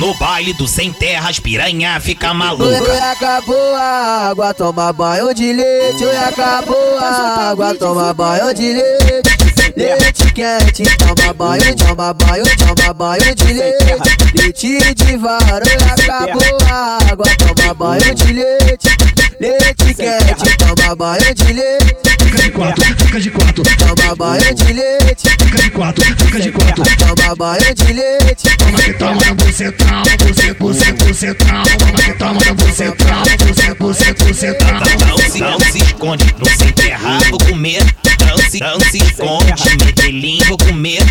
No baile do sem terra, as piranha fica Oi, maluca. acabou a água, toma banho de leite. Oi, acabou a água, toma banho de leite. Leite quente, toma banho, toma banho, toma banho de leite. Leite de vara, oi, acabou a água, toma banho de leite. Leite quente, toma banho de leite. Fica de quatro, fica de quatro, Toma banho de leite, fica de quatro, fica de quatro. toma banho de leite. Toma que toma no bucetão, você, você, bucetão. Toma que toma no bucetão, você, você, bucetão. Não se, não se esconde, no sem terra, vou comer. Não se, não se esconde, medellín, vou comer.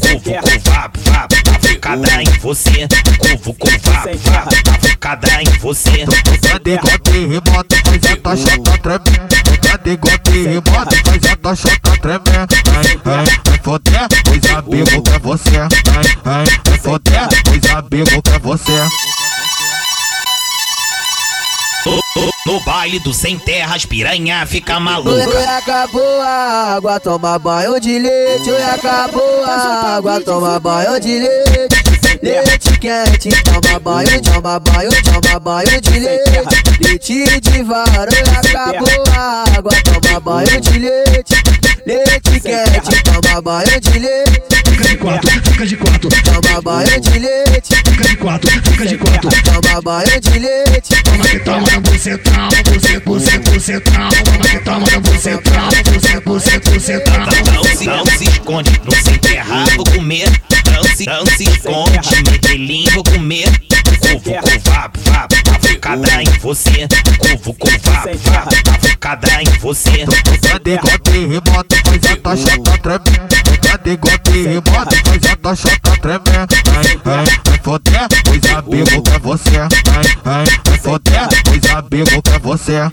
Covo, covabo, vabo, avocada em você. Covo, covabo, vabo, avocada em você. Cadê gote remoto, faz a taxa tá tremendo. Cadê gote remoto, faz a taxa tá tremendo. Ai, ai, vai foder, pois a bibo quer você. Ai, ai, vai foder, pois a bibo quer você. No, baile do sem terra, as piranha fica Oi, maluca. acabou a água, toma banho de leite. Oi, acabou a água, toma banho de leite. Leite quente, toma banho, toma banho, toma banho de leite. Leite de vara, oi, acabou a água, toma banho de leite. Leite quente, toma banho de leite. Fica de quatro, fica de quatro, Toma banho de leite, fica de quatro, fica de quatro. toma banho de leite. Toma que toma no bucetão, você, você, bucetão. Toma que toma no bucetão, você, você, bucetão. Não se, não se esconde, no sem terra, vou comer. Não se, não se esconde, medellín, vou comer. Covo, covabo, vabo, avocada em você. Covo, covabo, vabo, avocada em você. Cadê gote remoto, faz a taxa tá tremendo. Cadê gote remoto, faz a taxa tá tremendo. Ai, ai, vai foder, pois a bibo quer você. Ai, ai, vai foder, pois a bibo quer você.